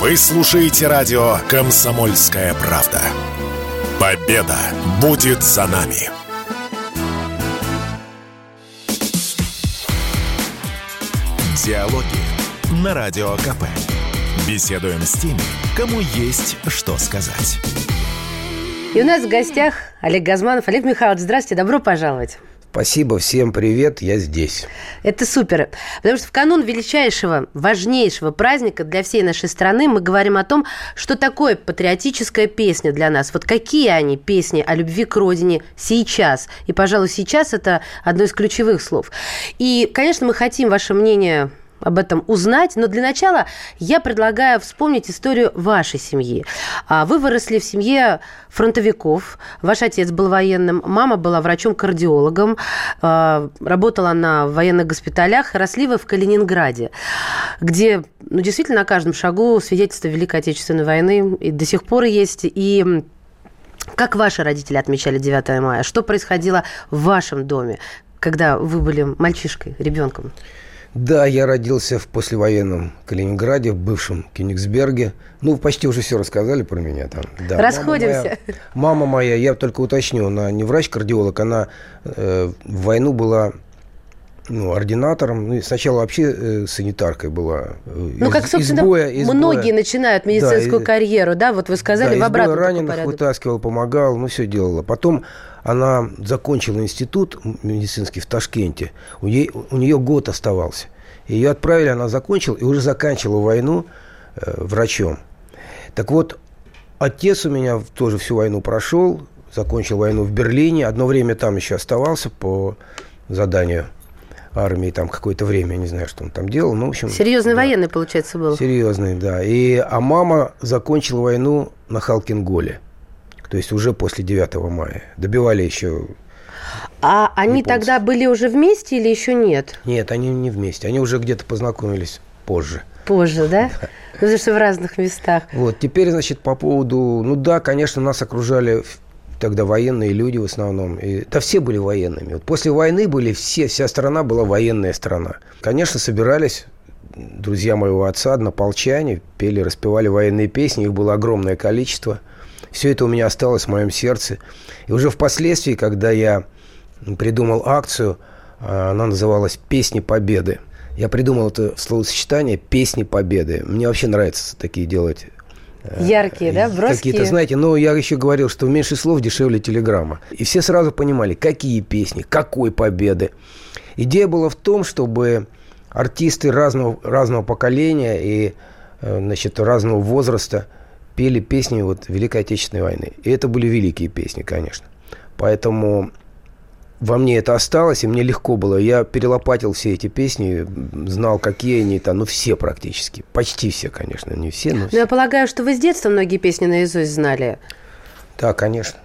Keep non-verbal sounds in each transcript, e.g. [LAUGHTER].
Вы слушаете радио «Комсомольская правда». Победа будет за нами. Диалоги на Радио КП. Беседуем с теми, кому есть что сказать. И у нас в гостях Олег Газманов. Олег Михайлович, здравствуйте, добро пожаловать. Спасибо, всем привет, я здесь. Это супер. Потому что в канун величайшего, важнейшего праздника для всей нашей страны мы говорим о том, что такое патриотическая песня для нас. Вот какие они песни о любви к родине сейчас. И, пожалуй, сейчас это одно из ключевых слов. И, конечно, мы хотим ваше мнение об этом узнать. Но для начала я предлагаю вспомнить историю вашей семьи. А, вы выросли в семье фронтовиков. Ваш отец был военным, мама была врачом-кардиологом, а, работала на военных госпиталях. Росли вы в Калининграде, где ну, действительно на каждом шагу свидетельство Великой Отечественной войны и до сих пор есть. И как ваши родители отмечали 9 мая? Что происходило в вашем доме, когда вы были мальчишкой, ребенком? Да, я родился в послевоенном Калининграде, в бывшем Кенигсберге. Ну, почти уже все рассказали про меня там. Да, Расходимся. Мама моя, мама моя, я только уточню, она не врач-кардиолог, она э, в войну была ну, ординатором. Ну, сначала вообще э, санитаркой была. Ну, из, как, собственно, из боя, из многие боя. начинают медицинскую да, карьеру, да? Вот вы сказали, да, в обратном раненых порядок. вытаскивал, помогал, ну, все делала. Потом она закончила институт медицинский в Ташкенте. У, ей, у нее год оставался. Ее отправили, она закончила и уже заканчивала войну э, врачом. Так вот, отец у меня тоже всю войну прошел, закончил войну в Берлине. Одно время там еще оставался по заданию армии там какое-то время, не знаю, что он там делал. Ну, в общем, Серьезный да. военный, получается, был. Серьезный, да. И, а мама закончила войну на Халкинголе. То есть уже после 9 мая. Добивали еще а они японцев. тогда были уже вместе или еще нет? Нет, они не вместе. Они уже где-то познакомились позже. Позже, да? [LAUGHS] да. Ну, потому что в разных местах. Вот, теперь, значит, по поводу... Ну да, конечно, нас окружали тогда военные люди в основном. И, да все были военными. Вот после войны были все, вся страна была военная страна. Конечно, собирались друзья моего отца, однополчане, пели, распевали военные песни, их было огромное количество. Все это у меня осталось в моем сердце. И уже впоследствии, когда я придумал акцию, а, она называлась «Песни Победы». Я придумал это словосочетание «Песни Победы». Мне вообще нравится такие делать Яркие, да, броские? Какие-то, знаете, но я еще говорил, что меньше слов дешевле телеграмма. И все сразу понимали, какие песни, какой победы. Идея была в том, чтобы артисты разного, разного поколения и э, значит, разного возраста пели песни вот Великой Отечественной войны. И это были великие песни, конечно. Поэтому во мне это осталось, и мне легко было. Я перелопатил все эти песни, знал, какие они там, ну, все практически. Почти все, конечно, не все, но все. Но я полагаю, что вы с детства многие песни наизусть знали. Да, конечно.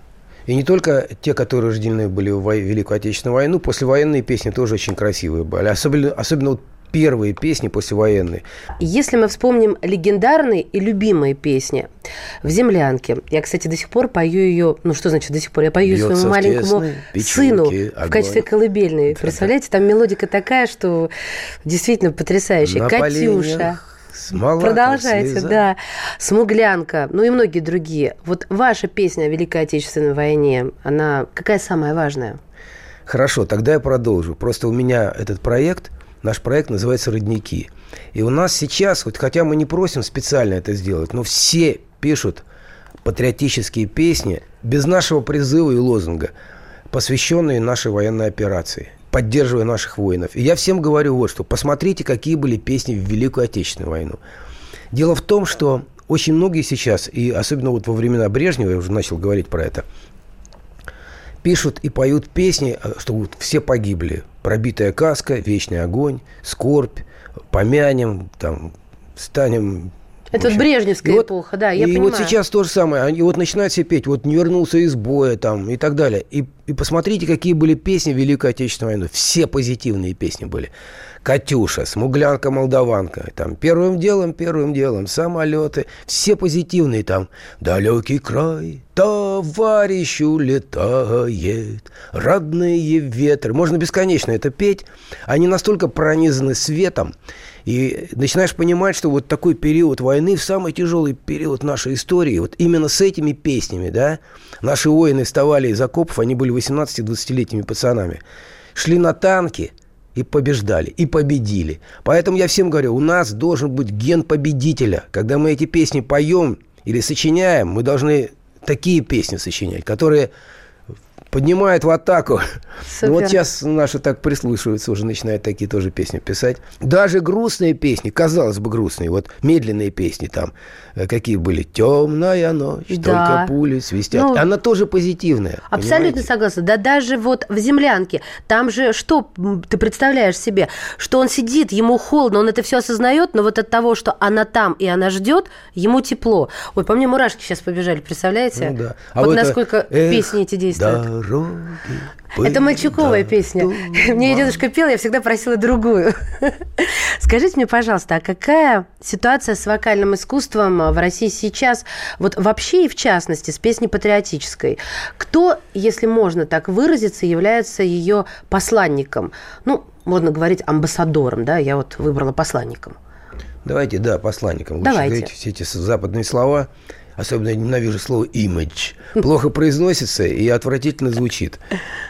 И не только те, которые рождены были в Великую Отечественную войну, послевоенные песни тоже очень красивые были. Особенно, особенно вот первые песни послевоенные. Если мы вспомним легендарные и любимые песни в «Землянке», я, кстати, до сих пор пою ее, ну что значит до сих пор, я пою Бьется своему маленькому сыну огонь. в качестве колыбельной. Да, Представляете, там мелодика такая, что действительно потрясающая. На Катюша. Смола, Продолжайте, слеза. да. Смуглянка, ну и многие другие. Вот ваша песня о Великой Отечественной войне, она какая самая важная? Хорошо, тогда я продолжу. Просто у меня этот проект – Наш проект называется «Родники». И у нас сейчас, вот, хотя мы не просим специально это сделать, но все пишут патриотические песни без нашего призыва и лозунга, посвященные нашей военной операции, поддерживая наших воинов. И я всем говорю вот что. Посмотрите, какие были песни в Великую Отечественную войну. Дело в том, что очень многие сейчас, и особенно вот во времена Брежнева, я уже начал говорить про это, пишут и поют песни, э, что вот все погибли. Пробитая каска, вечный огонь, скорбь, помянем, там, станем это вот Брежневская и эпоха, да, я и понимаю. И вот сейчас то же самое. Они вот начинают все петь, вот не вернулся из боя там и так далее. И и посмотрите, какие были песни в Великую Отечественную войну. Все позитивные песни были. Катюша, Смуглянка, Молдаванка. Там первым делом, первым делом, самолеты. Все позитивные там. Далекий край, товарищ улетает, родные ветры. Можно бесконечно это петь. Они настолько пронизаны светом. И начинаешь понимать, что вот такой период войны, в самый тяжелый период нашей истории, вот именно с этими песнями, да, наши воины вставали из окопов, они были 18-20-летними пацанами, шли на танки – и побеждали, и победили. Поэтому я всем говорю, у нас должен быть ген победителя. Когда мы эти песни поем или сочиняем, мы должны такие песни сочинять, которые поднимает в атаку. [LAUGHS] Супер. Вот сейчас наши так прислушиваются, уже начинают такие тоже песни писать. Даже грустные песни, казалось бы, грустные, вот медленные песни там, э, какие были «Темная ночь», да. «Только пули свистят». Ну, Она тоже позитивная. Абсолютно понимаете? согласна. Да даже вот в «Землянке», там же что ты представляешь себе, что он сидит, ему холодно, он это все осознает, но вот от того, что она там и она ждет, ему тепло. Ой, по мне мурашки сейчас побежали, представляете? Ну, да. а вот, вот насколько эх, песни эти действуют дороги. Это мальчуковая песня. [LAUGHS] Мне ее дедушка пел, я всегда просила другую. [LAUGHS] Скажите мне, пожалуйста, а какая ситуация с вокальным искусством в России сейчас, вот вообще и в частности, с песней патриотической? Кто, если можно так выразиться, является ее посланником? Ну, можно говорить амбассадором, да, я вот выбрала посланником. Давайте, да, посланником. Лучше Давайте. говорить все эти западные слова. Особенно я ненавижу слово «имидж». Плохо произносится и отвратительно звучит.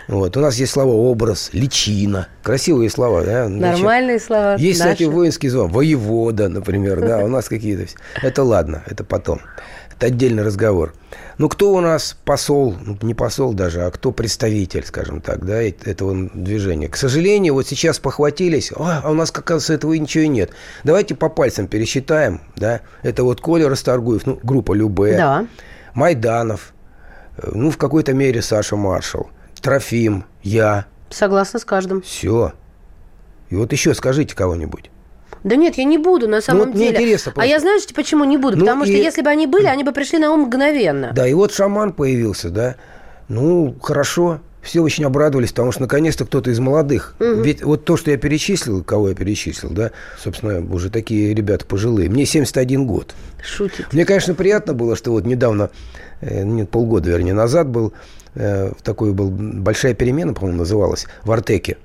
Вот. У нас есть слова «образ», «личина». Красивые слова. Да? Нормальные слова. Есть, наши. кстати, воинские слова. «Воевода», например. Да, у нас какие-то... Это ладно, это потом. Это отдельный разговор. Ну, кто у нас посол, ну, не посол даже, а кто представитель, скажем так, да, этого движения? К сожалению, вот сейчас похватились, а, а у нас, как оказывается, этого ничего и нет. Давайте по пальцам пересчитаем, да. Это вот Коля Расторгуев, ну, группа Любе, да. Майданов, э, ну, в какой-то мере Саша Маршал, Трофим, я. Согласна с каждым. Все. И вот еще скажите кого-нибудь. Да нет, я не буду на самом ну, деле. Интересно просто. А я знаешь, почему не буду? Ну, Потому и... что если бы они были, они бы пришли на ум мгновенно. Да, и вот шаман появился, да. Ну, хорошо. Все очень обрадовались, потому что наконец-то кто-то из молодых. Угу. Ведь вот то, что я перечислил, кого я перечислил, да, собственно, уже такие ребята пожилые. Мне 71 год. Шутит. Мне, конечно, приятно было, что вот недавно, э, нет, полгода, вернее, назад был, э, такой был большая перемена, по-моему, называлась, в Артеке.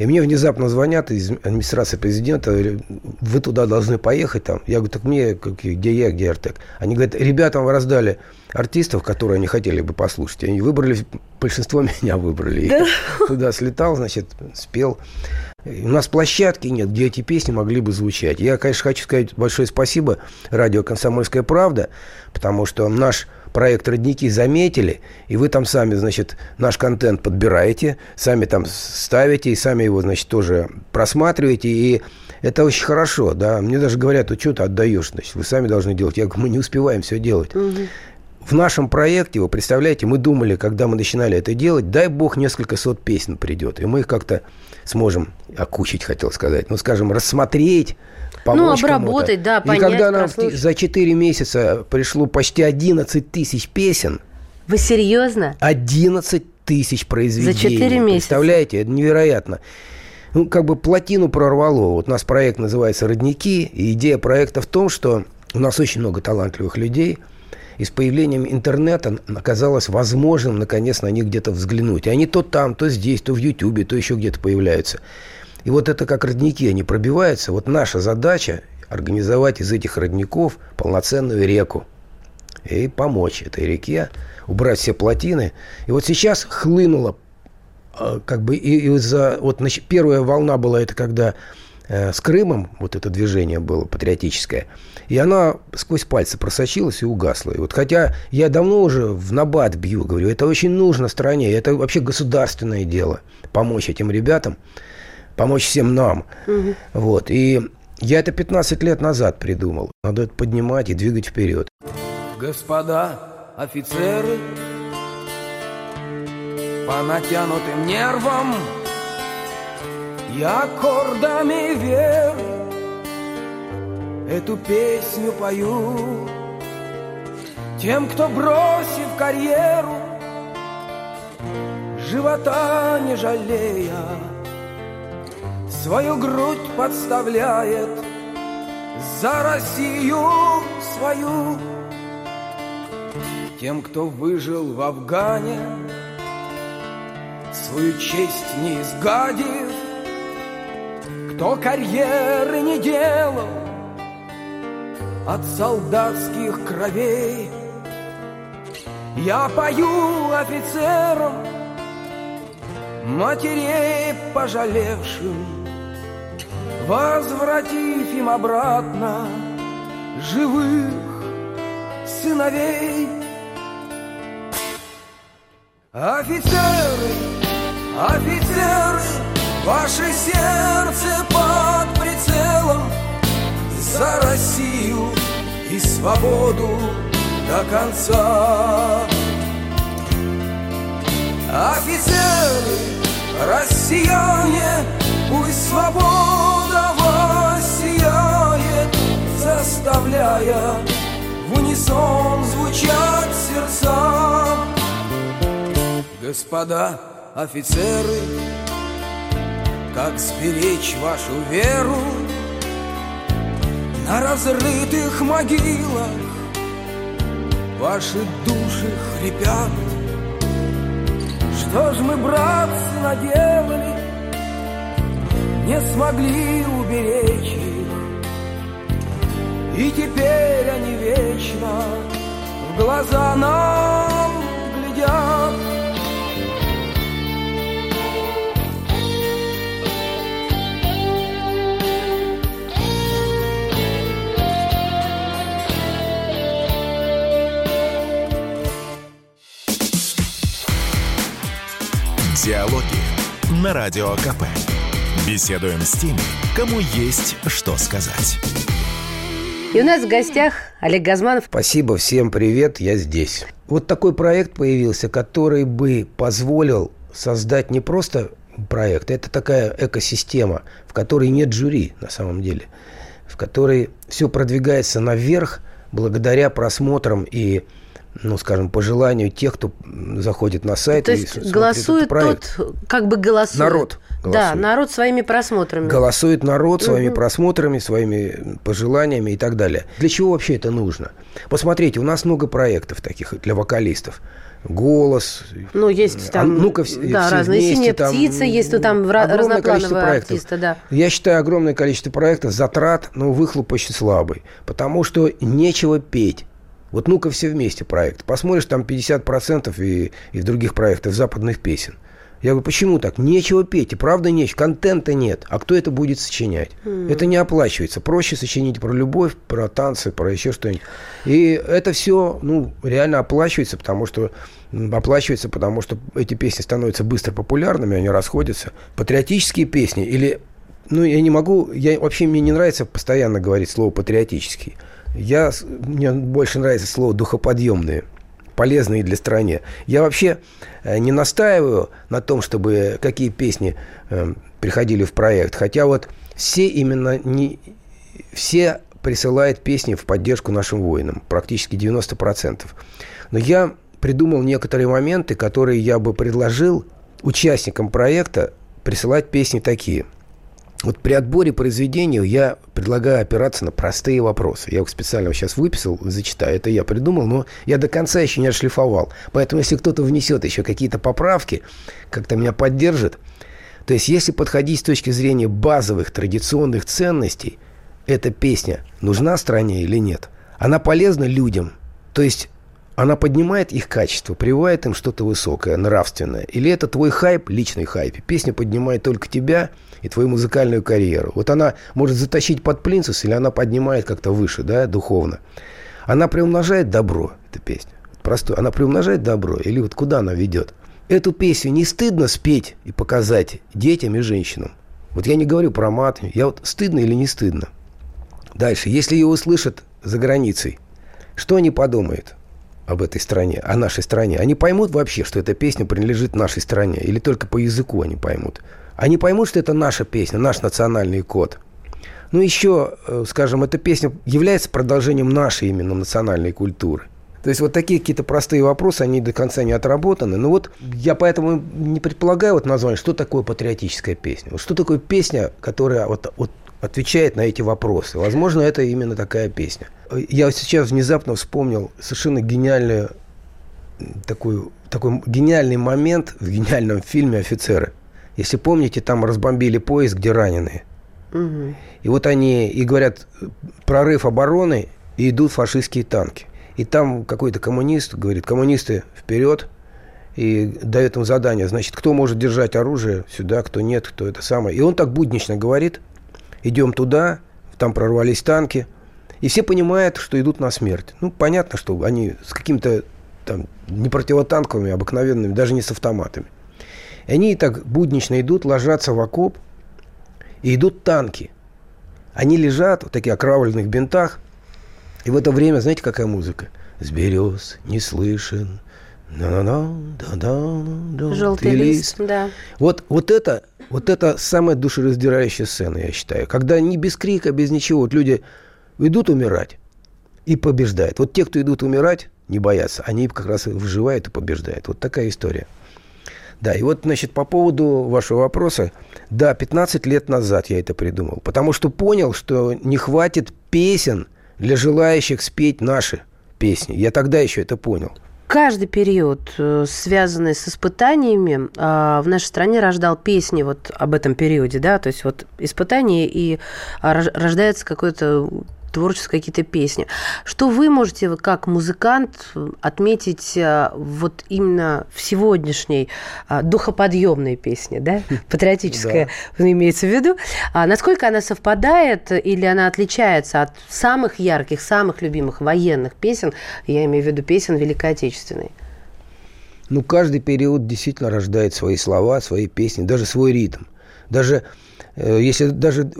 И мне внезапно звонят из администрации президента, говорят, вы туда должны поехать там. Я говорю, так мне, где я, где Артек? Они говорят, ребятам вы раздали артистов, которые они хотели бы послушать. Они выбрали, большинство [LAUGHS] меня выбрали. Да? Я туда слетал, значит, спел. У нас площадки нет, где эти песни могли бы звучать. Я, конечно, хочу сказать большое спасибо радио «Комсомольская правда», потому что наш проект «Родники» заметили, и вы там сами, значит, наш контент подбираете, сами там ставите, и сами его, значит, тоже просматриваете, и это очень хорошо, да. Мне даже говорят, ну, что ты отдаешь, значит, вы сами должны делать. Я говорю, мы не успеваем все делать. Угу. В нашем проекте, вы представляете, мы думали, когда мы начинали это делать, дай бог, несколько сот песен придет, и мы их как-то сможем окучить, хотел сказать, ну, скажем, рассмотреть, помочь Ну, обработать, да, понять, И когда нам за 4 месяца пришло почти 11 тысяч песен... Вы серьезно? 11 тысяч произведений. За 4 месяца? Представляете, это невероятно. Ну, как бы плотину прорвало. Вот у нас проект называется «Родники», и идея проекта в том, что у нас очень много талантливых людей, и с появлением интернета оказалось возможным, наконец, на них где-то взглянуть. И они то там, то здесь, то в Ютьюбе, то еще где-то появляются. И вот это как родники, они пробиваются. Вот наша задача организовать из этих родников полноценную реку. И помочь этой реке, убрать все плотины. И вот сейчас хлынуло, а, как бы, и, и за, вот значит, первая волна была это когда э, с Крымом, вот это движение было патриотическое, и она сквозь пальцы просочилась и угасла. И вот хотя я давно уже в набат бью, говорю, это очень нужно стране, это вообще государственное дело, помочь этим ребятам помочь всем нам. Угу. Вот. И я это 15 лет назад придумал. Надо это поднимать и двигать вперед. Господа офицеры, по натянутым нервам я аккордами веры эту песню пою Тем, кто бросив карьеру живота не жалея, Свою грудь подставляет за Россию свою. Тем, кто выжил в Афгане, свою честь не изгадив, кто карьеры не делал от солдатских кровей. Я пою офицерам, матерей пожалевшим, Возвратив им обратно живых сыновей. Офицеры, офицеры, ваше сердце под прицелом За Россию и свободу до конца. Офицеры, россияне, пусть свобода воссияет, заставляя в унисон звучать сердца. Господа офицеры, как сберечь вашу веру на разрытых могилах? Ваши души хрипят Что ж мы, братцы, наделали Не смогли уберечь их И теперь они вечно В глаза нам глядят Диалоги на Радио КП. Беседуем с теми, кому есть что сказать. И у нас в гостях Олег Газманов. Спасибо, всем привет, я здесь. Вот такой проект появился, который бы позволил создать не просто проект, это такая экосистема, в которой нет жюри на самом деле, в которой все продвигается наверх благодаря просмотрам и ну, скажем, по желанию тех, кто заходит на сайт. То есть голосует тот, как бы голосует. Народ. Голосует. Да, народ своими просмотрами. Голосует народ своими угу. просмотрами, своими пожеланиями и так далее. Для чего вообще это нужно? Посмотрите, у нас много проектов таких для вокалистов. Голос. Ну, есть там, а, все, да, все разные. Вместе, Синяя там, птица, есть ну, там разноплановые артисты, да. Я считаю, огромное количество проектов, затрат, но выхлоп очень слабый. Потому что нечего петь. Вот ну-ка все вместе проект. Посмотришь, там 50% и, и в других проектах западных песен. Я говорю, почему так? Нечего петь, и правда нечего, контента нет. А кто это будет сочинять? Mm. Это не оплачивается. Проще сочинить про любовь, про танцы, про еще что-нибудь. И это все, ну, реально оплачивается, потому что оплачивается, потому что эти песни становятся быстро популярными, они расходятся. Патриотические песни или ну, я не могу, я вообще мне не нравится постоянно говорить слово патриотический. Я, мне больше нравится слово «духоподъемные» полезные для страны. Я вообще э, не настаиваю на том, чтобы какие песни э, приходили в проект. Хотя вот все именно не все присылают песни в поддержку нашим воинам, практически 90%. Но я придумал некоторые моменты, которые я бы предложил участникам проекта присылать песни такие – вот при отборе произведений я предлагаю опираться на простые вопросы. Я их специально сейчас выписал, зачитаю. Это я придумал, но я до конца еще не отшлифовал. Поэтому, если кто-то внесет еще какие-то поправки, как-то меня поддержит. То есть, если подходить с точки зрения базовых традиционных ценностей, эта песня нужна стране или нет? Она полезна людям? То есть, она поднимает их качество, прививает им что-то высокое, нравственное? Или это твой хайп, личный хайп? Песня поднимает только тебя и твою музыкальную карьеру. Вот она может затащить под плинцус, или она поднимает как-то выше, да, духовно. Она приумножает добро, эта песня. Простой. Она приумножает добро, или вот куда она ведет? Эту песню не стыдно спеть и показать детям и женщинам. Вот я не говорю про мат. Я вот стыдно или не стыдно? Дальше. Если ее услышат за границей, что они подумают? Об этой стране, о нашей стране. Они поймут вообще, что эта песня принадлежит нашей стране? Или только по языку они поймут? Они поймут, что это наша песня, наш национальный код. Ну, еще, э, скажем, эта песня является продолжением нашей именно национальной культуры. То есть вот такие какие-то простые вопросы, они до конца не отработаны. Ну вот я поэтому не предполагаю вот название, что такое патриотическая песня. Вот что такое песня, которая вот, вот отвечает на эти вопросы. Возможно, это именно такая песня. Я сейчас внезапно вспомнил совершенно гениальную такой, такой гениальный момент в гениальном фильме «Офицеры». Если помните, там разбомбили поезд, где раненые. Угу. И вот они и говорят, прорыв обороны, и идут фашистские танки. И там какой-то коммунист говорит, коммунисты вперед, и дает им задание, значит, кто может держать оружие сюда, кто нет, кто это самое. И он так буднично говорит, идем туда, там прорвались танки, и все понимают, что идут на смерть. Ну, понятно, что они с какими-то там не противотанковыми, обыкновенными, даже не с автоматами. И они так буднично идут, ложатся в окоп, и идут танки. Они лежат в таких окровавленных бинтах, и в это время, знаете, какая музыка? С берез не слышен. Желтый лист, да. Вот, вот, это, вот это самая душераздирающая сцена, я считаю. Когда не без крика, без ничего, вот люди идут умирать и побеждают. Вот те, кто идут умирать, не боятся, они как раз выживают и побеждают. Вот такая история. Да, и вот, значит, по поводу вашего вопроса, да, 15 лет назад я это придумал, потому что понял, что не хватит песен – для желающих спеть наши песни. Я тогда еще это понял. Каждый период, э, связанный с испытаниями, а, в нашей стране рождал песни вот об этом периоде, да, то есть вот испытания и а, рождается какое-то творческие какие-то песни. Что вы можете как музыкант отметить э, вот именно в сегодняшней э, духоподъемной песне, да, [LAUGHS] патриотическая да. имеется в виду, а насколько она совпадает или она отличается от самых ярких, самых любимых военных песен, я имею в виду песен Великой Отечественной? Ну, каждый период действительно рождает свои слова, свои песни, даже свой ритм. Даже э, если даже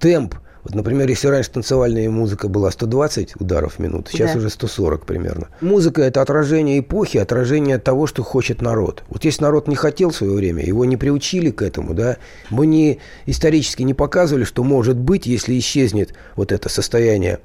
темп вот, например, если раньше танцевальная музыка была 120 ударов в минуту, сейчас да. уже 140 примерно. Музыка – это отражение эпохи, отражение того, что хочет народ. Вот если народ не хотел в свое время, его не приучили к этому, да, мы не, исторически не показывали, что может быть, если исчезнет вот это состояние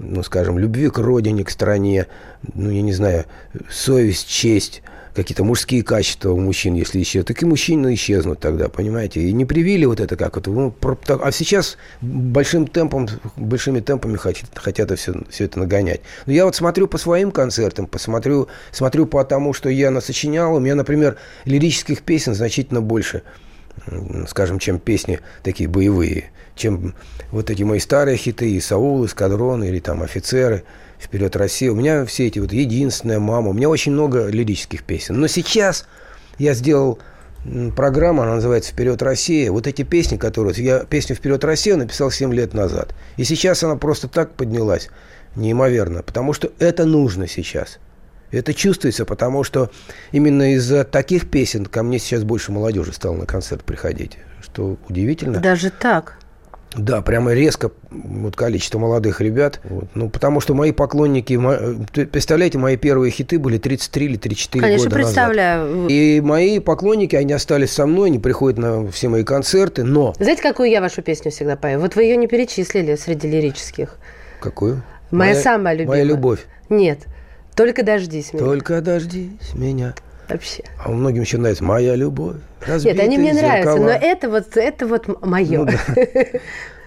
ну, скажем, любви к родине, к стране, ну, я не знаю, совесть, честь, какие-то мужские качества у мужчин, если исчезнут, так и мужчины исчезнут тогда, понимаете? И не привили вот это как это. Ну, а сейчас большим темпом, большими темпами хотят, хотят все, все это нагонять. Но я вот смотрю по своим концертам, посмотрю, смотрю по тому, что я насочинял. У меня, например, лирических песен значительно больше, скажем, чем песни такие боевые, чем вот эти мои старые хиты, и «Саул», «Эскадрон» или там «Офицеры» «Вперед, Россия». У меня все эти вот «Единственная мама». У меня очень много лирических песен. Но сейчас я сделал программу, она называется «Вперед, Россия». Вот эти песни, которые... Я песню «Вперед, Россия» написал 7 лет назад. И сейчас она просто так поднялась. Неимоверно. Потому что это нужно сейчас. Это чувствуется, потому что именно из-за таких песен ко мне сейчас больше молодежи стало на концерт приходить. Что удивительно. Даже так? Да, прямо резко вот количество молодых ребят. Вот. Ну, потому что мои поклонники, представляете, мои первые хиты были 33 или 34 Конечно, года представляю. назад. И мои поклонники, они остались со мной, они приходят на все мои концерты, но... Знаете, какую я вашу песню всегда пою? Вот вы ее не перечислили среди лирических. Какую? Моя, моя самая любимая. Моя любовь. Нет, только дождись меня. Только дождись меня. Вообще. А многим еще нравится «Моя любовь». Нет, они мне зеркала. нравятся, но это вот, это вот мое. Ну, да. [LAUGHS]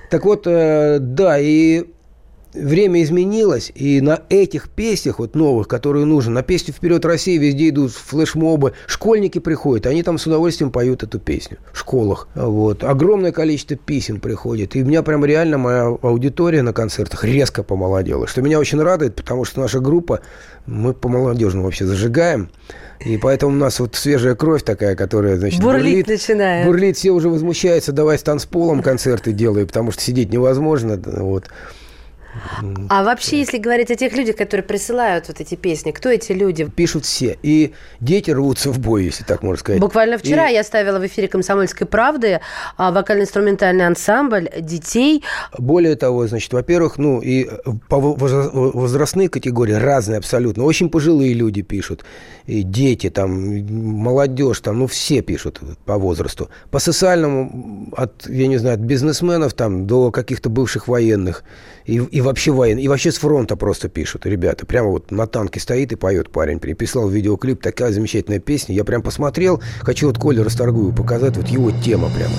Так вот, э, да, и время изменилось, и на этих песнях, вот новых, которые нужны, на песню «Вперед, Россия» везде идут флешмобы, школьники приходят, они там с удовольствием поют эту песню в школах. Вот. Огромное количество писем приходит, и у меня прям реально моя аудитория на концертах резко помолодела, что меня очень радует, потому что наша группа, мы по молодежному вообще зажигаем, и поэтому у нас вот свежая кровь такая, которая, значит, бурлит. Бурлит начинает. Бурлит, все уже возмущаются, давай с танцполом концерты делай, потому что сидеть невозможно. Вот. А вообще, если говорить о тех людях, которые присылают вот эти песни, кто эти люди? Пишут все. И дети рвутся в бой, если так можно сказать. Буквально вчера и... я ставила в эфире «Комсомольской правды» а, вокально-инструментальный ансамбль детей. Более того, значит, во-первых, ну, и по возрастные категории разные абсолютно. Очень пожилые люди пишут, и дети, там, молодежь, там, ну, все пишут по возрасту. По социальному, от, я не знаю, от бизнесменов там до каких-то бывших военных. И, и вообще воен, и вообще с фронта просто пишут ребята. Прямо вот на танке стоит и поет парень. Приписал видеоклип, такая замечательная песня. Я прям посмотрел, хочу вот Коле Расторгую показать, вот его тема прямо.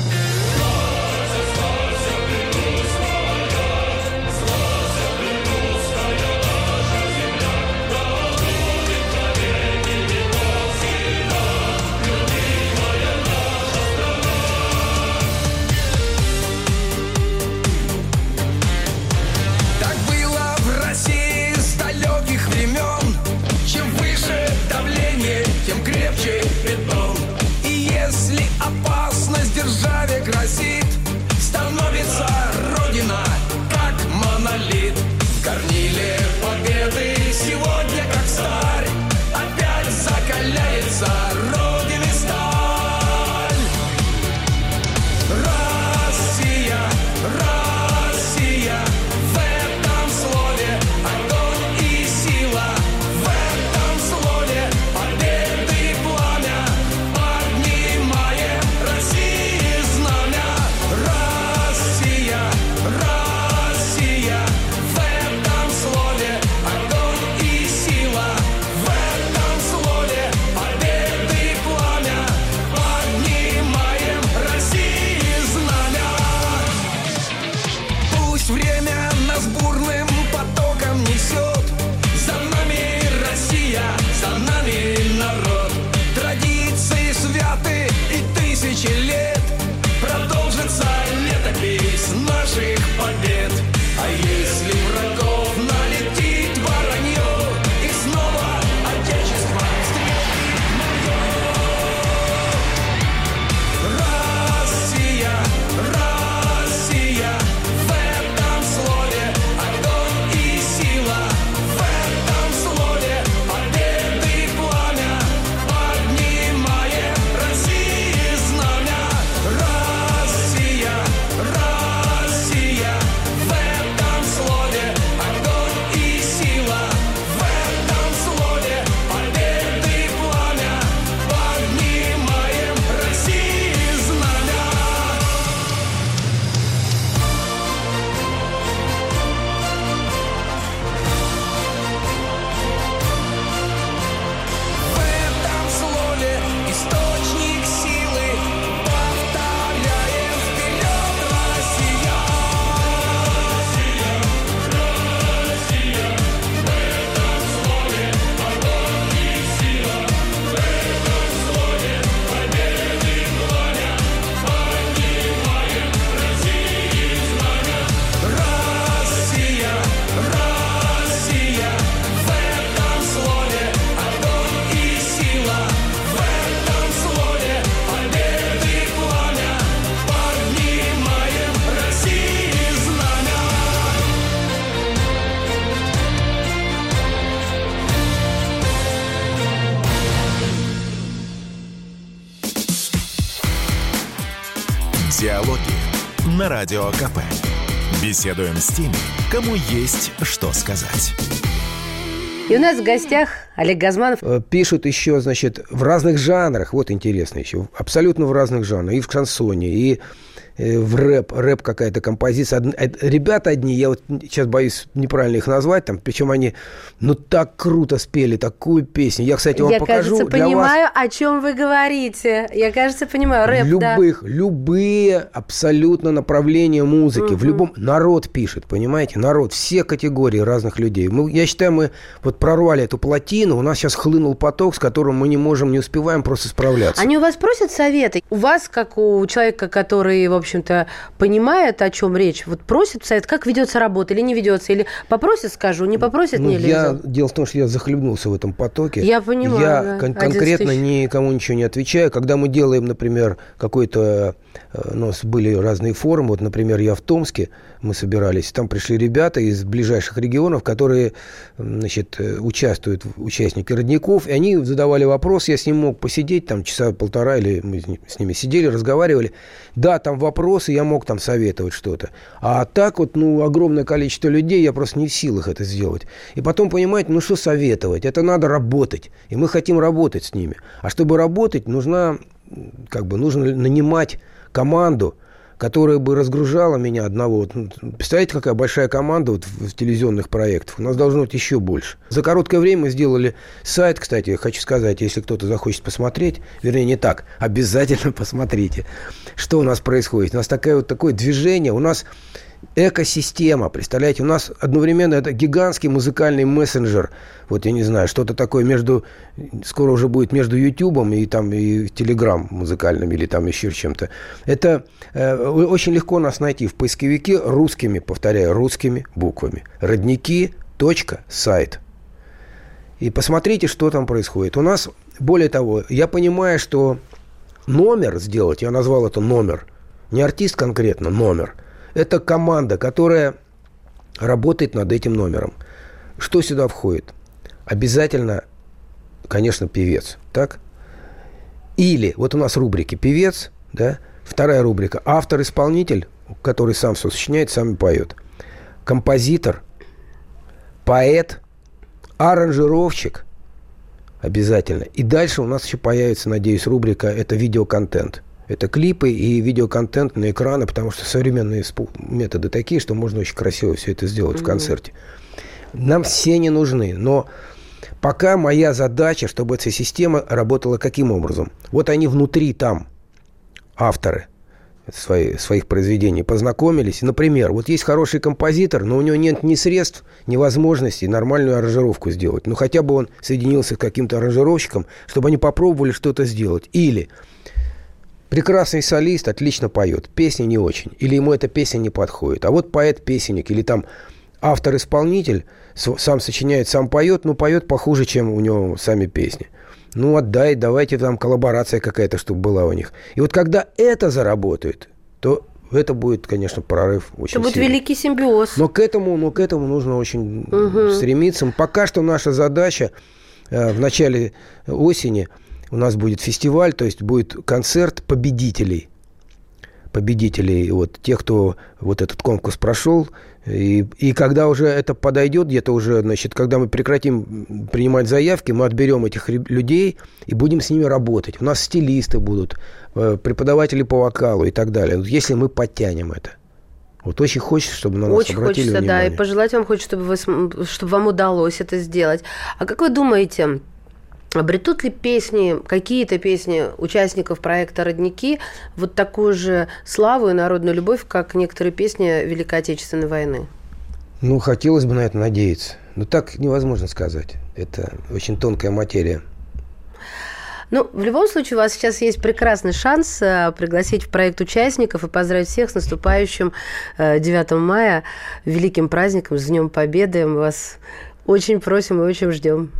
Радио КП. Беседуем с теми, кому есть что сказать. И у нас в гостях Олег Газманов. Э, пишут еще, значит, в разных жанрах, вот интересно еще, абсолютно в разных жанрах, и в шансоне, и в рэп, рэп какая-то композиция. Э, ребята одни, я вот сейчас боюсь неправильно их назвать, там, причем они, ну, так круто спели такую песню. Я, кстати, вам я, покажу. Я, кажется, понимаю, вас... о чем вы говорите. Я, кажется, понимаю, рэп, Любых, да. любые абсолютно направления музыки. Угу. В любом... Народ пишет, понимаете? Народ, все категории разных людей. Мы, я считаю, мы вот прорвали эту плотину, у нас сейчас хлынул поток, с которым мы не можем, не успеваем просто справляться. Они у вас просят советы? У вас, как у человека, который, в общем-то, понимает, о чем речь, вот просит совет, как ведется работа или не ведется, или попросит, скажу, не попросит, ну, не лезу. Я, дело в том, что я захлебнулся в этом потоке. Я понимаю, Я да. кон- конкретно никому ничего не отвечаю. Когда мы делаем, например, какой-то... Э, у нас были разные форумы. Вот, например, я в Томске, мы собирались. Там пришли ребята из ближайших регионов, которые, значит, э, участвуют, участники родников. И они задавали вопрос, я с ним мог посидеть там часа полтора, или мы с ними сидели, разговаривали. Да, там вопросы, я мог там советовать что-то. А так вот, ну, огромное количество людей, я просто не в силах это сделать. И потом, понимаете, ну, что советовать? Это надо работать. И мы хотим работать с ними. А чтобы работать, нужна, как бы, нужно нанимать команду, которая бы разгружала меня одного. Ну, представляете, какая большая команда вот в телевизионных проектах. У нас должно быть еще больше. За короткое время мы сделали сайт, кстати, хочу сказать, если кто-то захочет посмотреть, вернее, не так, обязательно [LAUGHS] посмотрите, что у нас происходит. У нас такое вот такое движение, у нас экосистема. Представляете, у нас одновременно это гигантский музыкальный мессенджер. Вот я не знаю, что-то такое между... Скоро уже будет между Ютубом и там и Телеграм музыкальным или там еще чем-то. Это э, очень легко нас найти в поисковике русскими, повторяю, русскими буквами. Родники. Сайт. И посмотрите, что там происходит. У нас, более того, я понимаю, что номер сделать, я назвал это номер, не артист конкретно, номер – это команда, которая работает над этим номером. Что сюда входит? Обязательно, конечно, певец, так? Или, вот у нас рубрики «Певец», да? Вторая рубрика «Автор-исполнитель», который сам все сочиняет, сам поет. Композитор, поэт, аранжировщик обязательно. И дальше у нас еще появится, надеюсь, рубрика «Это видеоконтент». Это клипы и видеоконтент на экраны, потому что современные методы такие, что можно очень красиво все это сделать mm-hmm. в концерте. Нам все не нужны, но пока моя задача, чтобы эта система работала каким образом? Вот они внутри там, авторы свои, своих произведений, познакомились. Например, вот есть хороший композитор, но у него нет ни средств, ни возможностей нормальную аранжировку сделать. Ну, хотя бы он соединился с каким-то аранжировщиком, чтобы они попробовали что-то сделать. Или Прекрасный солист, отлично поет, песни не очень, или ему эта песня не подходит. А вот поэт-песенник, или там автор-исполнитель, сам сочиняет, сам поет, но поет похуже, чем у него сами песни. Ну, отдай, давайте там коллаборация какая-то, чтобы была у них. И вот когда это заработает, то это будет, конечно, прорыв очень Это будет сильный. великий симбиоз. Но к этому, но к этому нужно очень угу. стремиться. Пока что наша задача э, в начале осени – у нас будет фестиваль, то есть будет концерт победителей. Победителей, вот тех, кто вот этот конкурс прошел. И, и когда уже это подойдет, где-то уже, значит, когда мы прекратим принимать заявки, мы отберем этих людей и будем с ними работать. У нас стилисты будут, э, преподаватели по вокалу и так далее. Если мы подтянем это. Вот очень хочется, чтобы на нас очень обратили хочется, внимание. да, и пожелать вам хочется, чтобы, вы, чтобы вам удалось это сделать. А как вы думаете, Обретут ли песни, какие-то песни участников проекта «Родники» вот такую же славу и народную любовь, как некоторые песни Великой Отечественной войны? Ну, хотелось бы на это надеяться. Но так невозможно сказать. Это очень тонкая материя. Ну, в любом случае, у вас сейчас есть прекрасный шанс э, пригласить в проект участников и поздравить всех с наступающим 9 э, мая, великим праздником, с Днем Победы. Мы вас очень просим и очень ждем.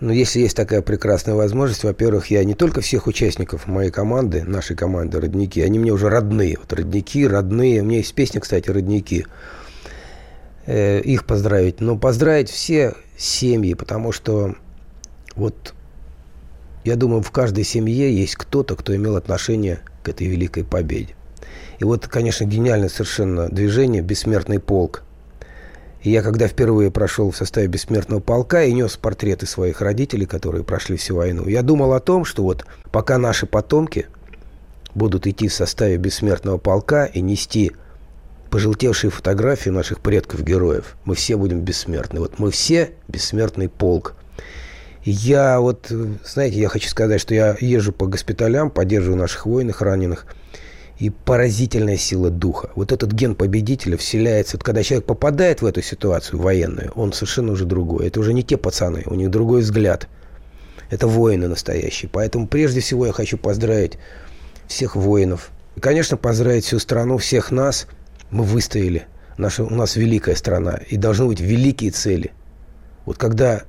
Но если есть такая прекрасная возможность, во-первых, я не только всех участников моей команды, нашей команды «Родники», они мне уже родные. Вот «Родники», родные. У меня есть песня, кстати, «Родники». Э, их поздравить. Но поздравить все семьи, потому что вот я думаю, в каждой семье есть кто-то, кто имел отношение к этой великой победе. И вот, конечно, гениальное совершенно движение «Бессмертный полк», и я, когда впервые прошел в составе бессмертного полка и нес портреты своих родителей, которые прошли всю войну, я думал о том, что вот пока наши потомки будут идти в составе бессмертного полка и нести пожелтевшие фотографии наших предков-героев, мы все будем бессмертны. Вот мы все бессмертный полк. я вот, знаете, я хочу сказать, что я езжу по госпиталям, поддерживаю наших воинов раненых – и поразительная сила духа. Вот этот ген победителя вселяется. Вот когда человек попадает в эту ситуацию военную, он совершенно уже другой. Это уже не те пацаны, у них другой взгляд. Это воины настоящие. Поэтому прежде всего я хочу поздравить всех воинов. И, конечно, поздравить всю страну, всех нас. Мы выстояли. Наша, у нас великая страна. И должны быть великие цели. Вот когда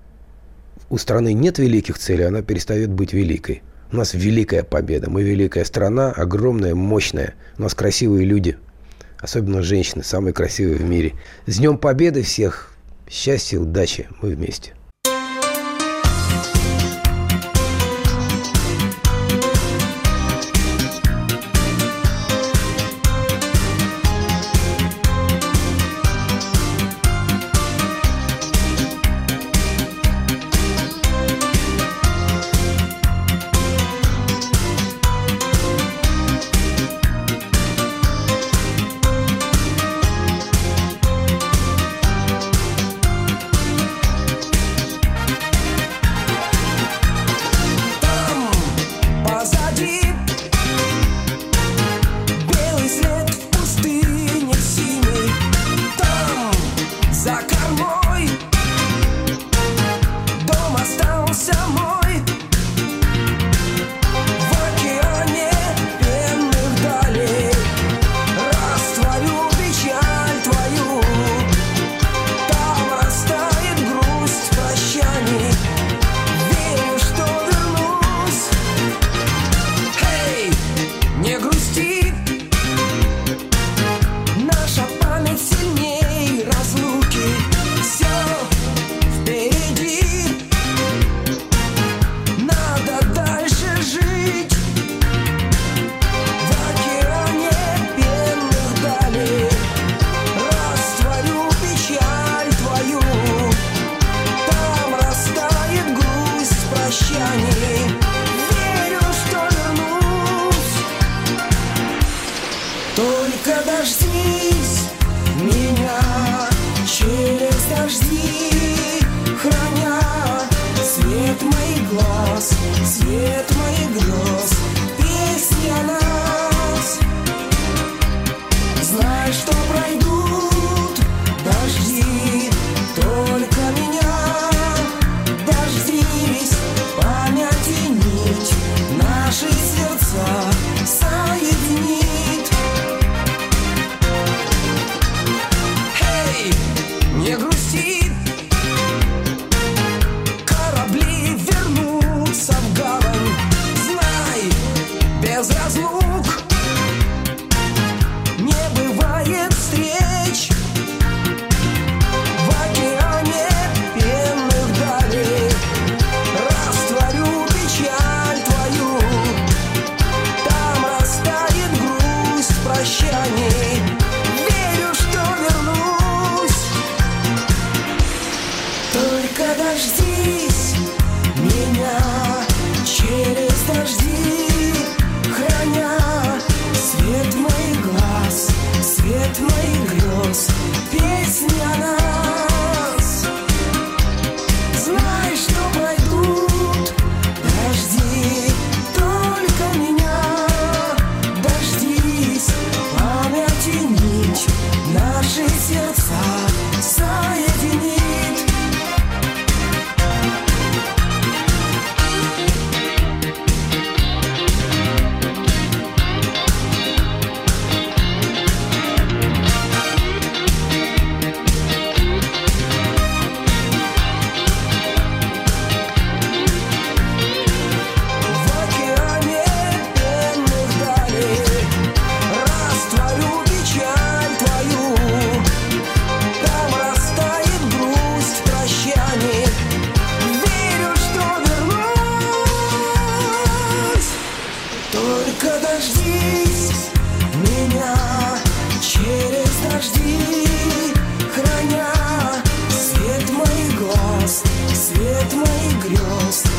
у страны нет великих целей, она перестает быть великой. У нас великая победа. Мы великая страна, огромная, мощная. У нас красивые люди. Особенно женщины, самые красивые в мире. С Днем Победы всех. Счастья, удачи. Мы вместе. звезд, свет моих грез.